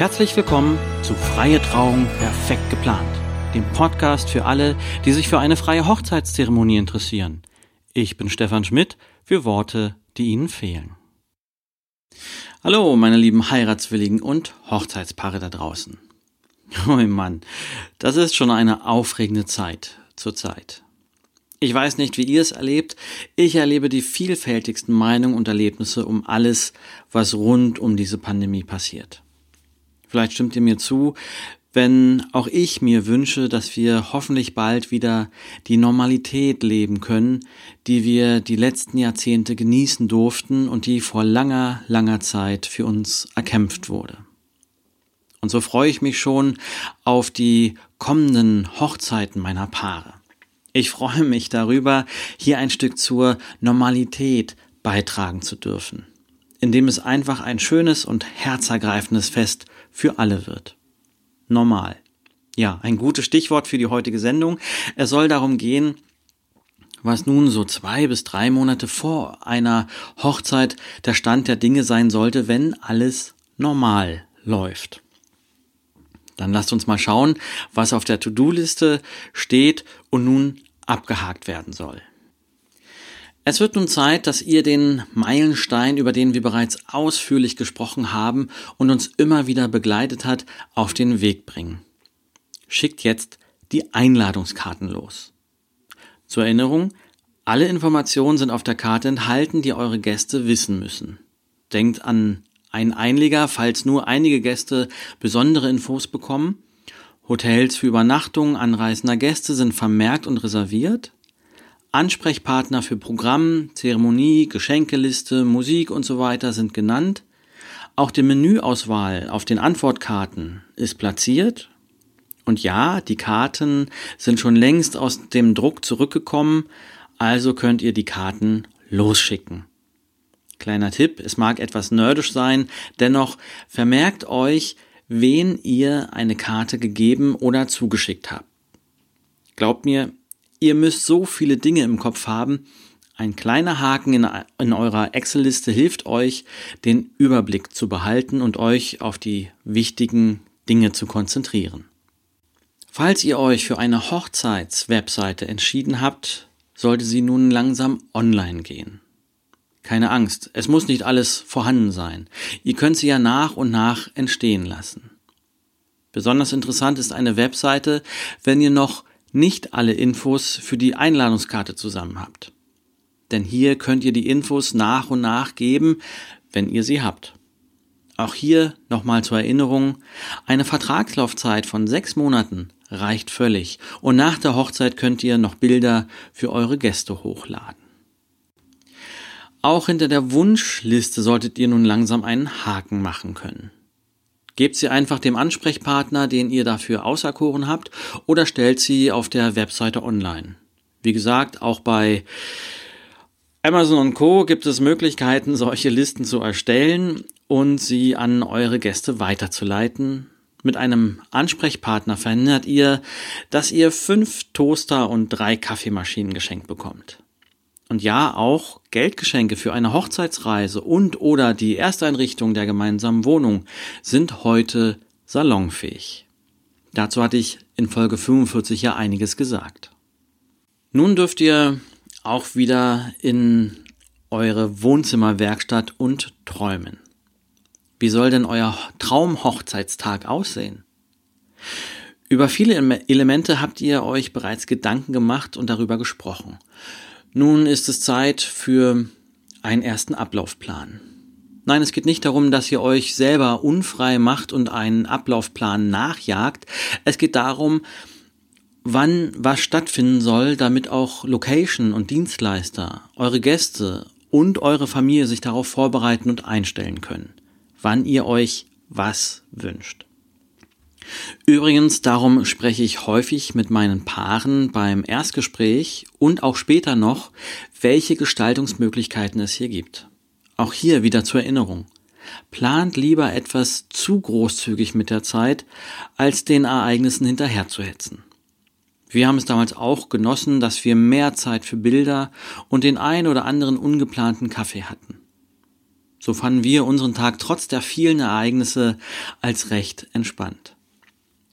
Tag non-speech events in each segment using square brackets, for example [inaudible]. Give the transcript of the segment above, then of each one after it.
Herzlich willkommen zu Freie Trauung perfekt geplant, dem Podcast für alle, die sich für eine freie Hochzeitszeremonie interessieren. Ich bin Stefan Schmidt für Worte, die Ihnen fehlen. Hallo, meine lieben Heiratswilligen und Hochzeitspaare da draußen. [laughs] Oh Mann, das ist schon eine aufregende Zeit zur Zeit. Ich weiß nicht, wie ihr es erlebt. Ich erlebe die vielfältigsten Meinungen und Erlebnisse um alles, was rund um diese Pandemie passiert. Vielleicht stimmt ihr mir zu, wenn auch ich mir wünsche, dass wir hoffentlich bald wieder die Normalität leben können, die wir die letzten Jahrzehnte genießen durften und die vor langer, langer Zeit für uns erkämpft wurde. Und so freue ich mich schon auf die kommenden Hochzeiten meiner Paare. Ich freue mich darüber, hier ein Stück zur Normalität beitragen zu dürfen, indem es einfach ein schönes und herzergreifendes Fest für alle wird. Normal. Ja, ein gutes Stichwort für die heutige Sendung. Es soll darum gehen, was nun so zwei bis drei Monate vor einer Hochzeit der Stand der Dinge sein sollte, wenn alles normal läuft. Dann lasst uns mal schauen, was auf der To-Do-Liste steht und nun abgehakt werden soll. Es wird nun Zeit, dass ihr den Meilenstein, über den wir bereits ausführlich gesprochen haben und uns immer wieder begleitet hat, auf den Weg bringen. Schickt jetzt die Einladungskarten los. Zur Erinnerung, alle Informationen sind auf der Karte enthalten, die eure Gäste wissen müssen. Denkt an ein Einleger, falls nur einige Gäste besondere Infos bekommen. Hotels für Übernachtung anreisender Gäste sind vermerkt und reserviert. Ansprechpartner für Programm, Zeremonie, Geschenkeliste, Musik und so weiter sind genannt. Auch die Menüauswahl auf den Antwortkarten ist platziert. Und ja, die Karten sind schon längst aus dem Druck zurückgekommen, also könnt ihr die Karten losschicken. Kleiner Tipp, es mag etwas nerdisch sein, dennoch vermerkt euch, wen ihr eine Karte gegeben oder zugeschickt habt. Glaubt mir, ihr müsst so viele Dinge im Kopf haben, ein kleiner Haken in, in eurer Excel-Liste hilft euch, den Überblick zu behalten und euch auf die wichtigen Dinge zu konzentrieren. Falls ihr euch für eine Hochzeits-Webseite entschieden habt, sollte sie nun langsam online gehen. Keine Angst, es muss nicht alles vorhanden sein. Ihr könnt sie ja nach und nach entstehen lassen. Besonders interessant ist eine Webseite, wenn ihr noch nicht alle Infos für die Einladungskarte zusammen habt. Denn hier könnt ihr die Infos nach und nach geben, wenn ihr sie habt. Auch hier nochmal zur Erinnerung, eine Vertragslaufzeit von sechs Monaten reicht völlig und nach der Hochzeit könnt ihr noch Bilder für eure Gäste hochladen. Auch hinter der Wunschliste solltet ihr nun langsam einen Haken machen können. Gebt sie einfach dem Ansprechpartner, den ihr dafür auserkoren habt, oder stellt sie auf der Webseite online. Wie gesagt, auch bei Amazon und Co. gibt es Möglichkeiten, solche Listen zu erstellen und sie an eure Gäste weiterzuleiten. Mit einem Ansprechpartner verhindert ihr, dass ihr fünf Toaster und drei Kaffeemaschinen geschenkt bekommt. Und ja, auch Geldgeschenke für eine Hochzeitsreise und oder die Ersteinrichtung der gemeinsamen Wohnung sind heute salonfähig. Dazu hatte ich in Folge 45 ja einiges gesagt. Nun dürft ihr auch wieder in eure Wohnzimmerwerkstatt und träumen. Wie soll denn euer Traumhochzeitstag aussehen? Über viele Elemente habt ihr euch bereits Gedanken gemacht und darüber gesprochen. Nun ist es Zeit für einen ersten Ablaufplan. Nein, es geht nicht darum, dass ihr euch selber unfrei macht und einen Ablaufplan nachjagt. Es geht darum, wann was stattfinden soll, damit auch Location und Dienstleister, eure Gäste und eure Familie sich darauf vorbereiten und einstellen können, wann ihr euch was wünscht. Übrigens, darum spreche ich häufig mit meinen Paaren beim Erstgespräch und auch später noch, welche Gestaltungsmöglichkeiten es hier gibt. Auch hier wieder zur Erinnerung. Plant lieber etwas zu großzügig mit der Zeit, als den Ereignissen hinterherzuhetzen. Wir haben es damals auch genossen, dass wir mehr Zeit für Bilder und den ein oder anderen ungeplanten Kaffee hatten. So fanden wir unseren Tag trotz der vielen Ereignisse als recht entspannt.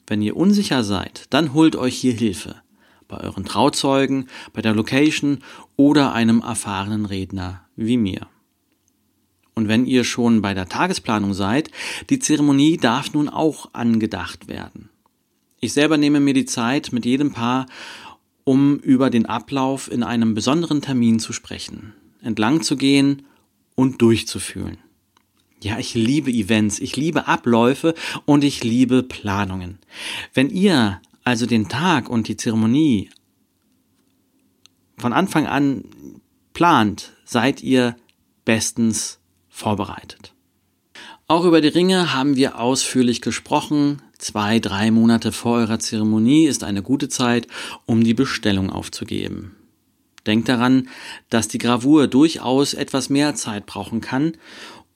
Wenn ihr unsicher seid, dann holt euch hier Hilfe. Bei euren Trauzeugen, bei der Location oder einem erfahrenen Redner wie mir. Und wenn ihr schon bei der Tagesplanung seid, die Zeremonie darf nun auch angedacht werden. Ich selber nehme mir die Zeit mit jedem Paar, um über den Ablauf in einem besonderen Termin zu sprechen, entlang zu gehen und durchzufühlen. Ja, ich liebe Events, ich liebe Abläufe und ich liebe Planungen. Wenn ihr also den Tag und die Zeremonie von Anfang an plant, seid ihr bestens vorbereitet. Auch über die Ringe haben wir ausführlich gesprochen. Zwei, drei Monate vor eurer Zeremonie ist eine gute Zeit, um die Bestellung aufzugeben. Denkt daran, dass die Gravur durchaus etwas mehr Zeit brauchen kann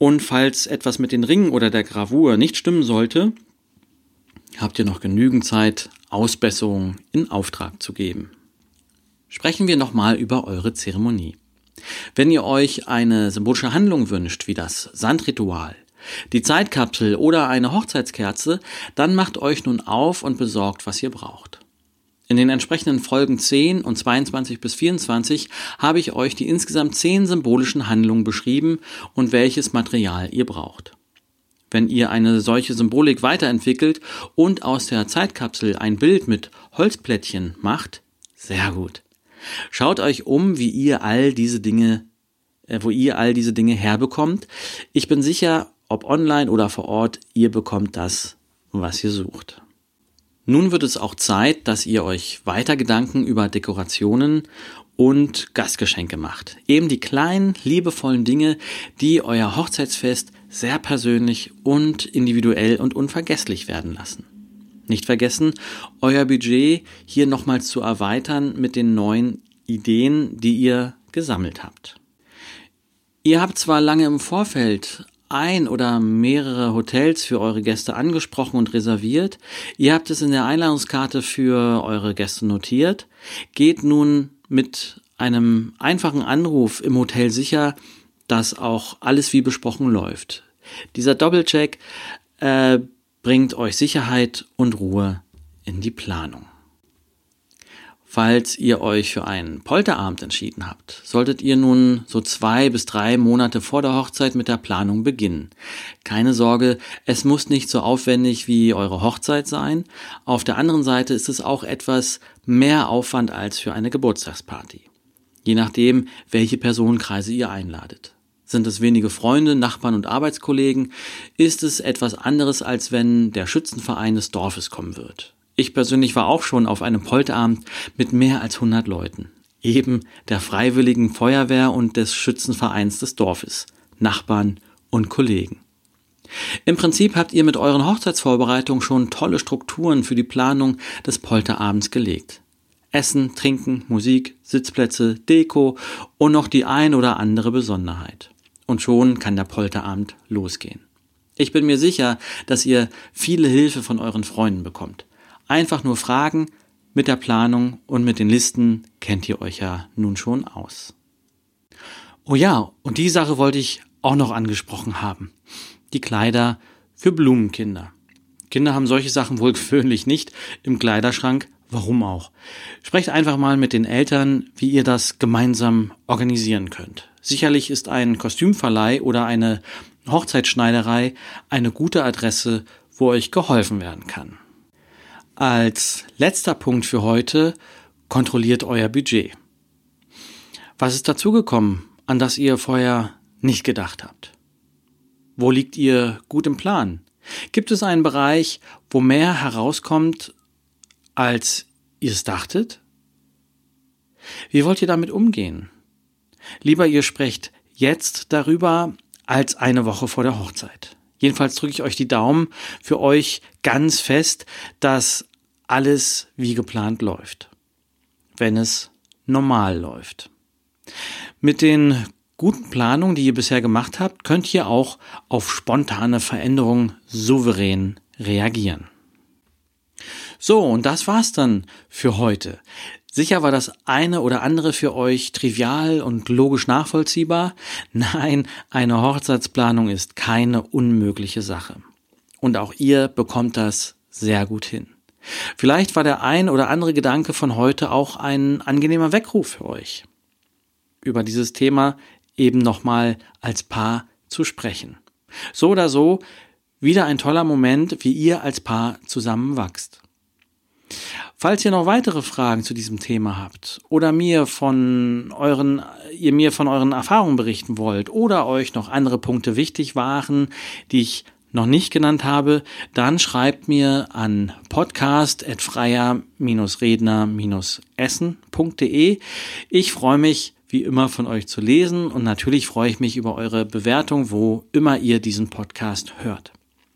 und falls etwas mit den Ringen oder der Gravur nicht stimmen sollte, habt ihr noch genügend Zeit, Ausbesserungen in Auftrag zu geben. Sprechen wir nochmal über eure Zeremonie. Wenn ihr euch eine symbolische Handlung wünscht, wie das Sandritual, die Zeitkapsel oder eine Hochzeitskerze, dann macht euch nun auf und besorgt, was ihr braucht. In den entsprechenden Folgen 10 und 22 bis 24 habe ich euch die insgesamt 10 symbolischen Handlungen beschrieben und welches Material ihr braucht. Wenn ihr eine solche Symbolik weiterentwickelt und aus der Zeitkapsel ein Bild mit Holzplättchen macht, sehr gut. Schaut euch um, wie ihr all diese Dinge, äh, wo ihr all diese Dinge herbekommt. Ich bin sicher, ob online oder vor Ort, ihr bekommt das, was ihr sucht. Nun wird es auch Zeit, dass ihr euch weiter Gedanken über Dekorationen und Gastgeschenke macht. Eben die kleinen, liebevollen Dinge, die euer Hochzeitsfest sehr persönlich und individuell und unvergesslich werden lassen. Nicht vergessen, euer Budget hier nochmals zu erweitern mit den neuen Ideen, die ihr gesammelt habt. Ihr habt zwar lange im Vorfeld ein oder mehrere Hotels für eure Gäste angesprochen und reserviert. Ihr habt es in der Einladungskarte für eure Gäste notiert. Geht nun mit einem einfachen Anruf im Hotel sicher, dass auch alles wie besprochen läuft. Dieser Doppelcheck äh, bringt euch Sicherheit und Ruhe in die Planung. Falls ihr euch für einen Polterabend entschieden habt, solltet ihr nun so zwei bis drei Monate vor der Hochzeit mit der Planung beginnen. Keine Sorge, es muss nicht so aufwendig wie eure Hochzeit sein. Auf der anderen Seite ist es auch etwas mehr Aufwand als für eine Geburtstagsparty. Je nachdem, welche Personenkreise ihr einladet. Sind es wenige Freunde, Nachbarn und Arbeitskollegen, ist es etwas anderes, als wenn der Schützenverein des Dorfes kommen wird. Ich persönlich war auch schon auf einem Polterabend mit mehr als 100 Leuten. Eben der Freiwilligen Feuerwehr und des Schützenvereins des Dorfes, Nachbarn und Kollegen. Im Prinzip habt ihr mit euren Hochzeitsvorbereitungen schon tolle Strukturen für die Planung des Polterabends gelegt. Essen, Trinken, Musik, Sitzplätze, Deko und noch die ein oder andere Besonderheit. Und schon kann der Polterabend losgehen. Ich bin mir sicher, dass ihr viele Hilfe von euren Freunden bekommt. Einfach nur fragen, mit der Planung und mit den Listen kennt ihr euch ja nun schon aus. Oh ja, und die Sache wollte ich auch noch angesprochen haben. Die Kleider für Blumenkinder. Kinder haben solche Sachen wohl [laughs] gewöhnlich nicht im Kleiderschrank. Warum auch? Sprecht einfach mal mit den Eltern, wie ihr das gemeinsam organisieren könnt. Sicherlich ist ein Kostümverleih oder eine Hochzeitsschneiderei eine gute Adresse, wo euch geholfen werden kann. Als letzter Punkt für heute kontrolliert euer Budget. Was ist dazugekommen, an das ihr vorher nicht gedacht habt? Wo liegt ihr gut im Plan? Gibt es einen Bereich, wo mehr herauskommt, als ihr es dachtet? Wie wollt ihr damit umgehen? Lieber ihr sprecht jetzt darüber als eine Woche vor der Hochzeit. Jedenfalls drücke ich euch die Daumen für euch ganz fest, dass alles wie geplant läuft. Wenn es normal läuft. Mit den guten Planungen, die ihr bisher gemacht habt, könnt ihr auch auf spontane Veränderungen souverän reagieren. So, und das war's dann für heute. Sicher war das eine oder andere für euch trivial und logisch nachvollziehbar. [laughs] Nein, eine Hochzeitsplanung ist keine unmögliche Sache. Und auch ihr bekommt das sehr gut hin. Vielleicht war der ein oder andere Gedanke von heute auch ein angenehmer Weckruf für euch. Über dieses Thema eben nochmal als Paar zu sprechen. So oder so, wieder ein toller Moment, wie ihr als Paar zusammenwachst. Falls ihr noch weitere Fragen zu diesem Thema habt oder mir von euren, ihr mir von euren Erfahrungen berichten wollt oder euch noch andere Punkte wichtig waren, die ich noch nicht genannt habe, dann schreibt mir an podcast.freier-redner-essen.de. Ich freue mich, wie immer von euch zu lesen und natürlich freue ich mich über eure Bewertung, wo immer ihr diesen Podcast hört.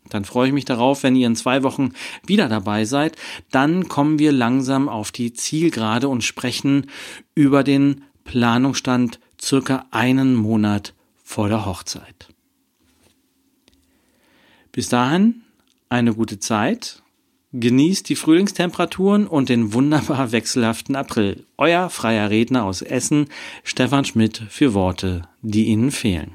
Dann freue ich mich darauf, wenn ihr in zwei Wochen wieder dabei seid. Dann kommen wir langsam auf die Zielgerade und sprechen über den Planungsstand circa einen Monat vor der Hochzeit. Bis dahin eine gute Zeit. Genießt die Frühlingstemperaturen und den wunderbar [laughs] wechselhaften April. Euer freier Redner aus Essen, Stefan Schmidt, für Worte, die Ihnen fehlen.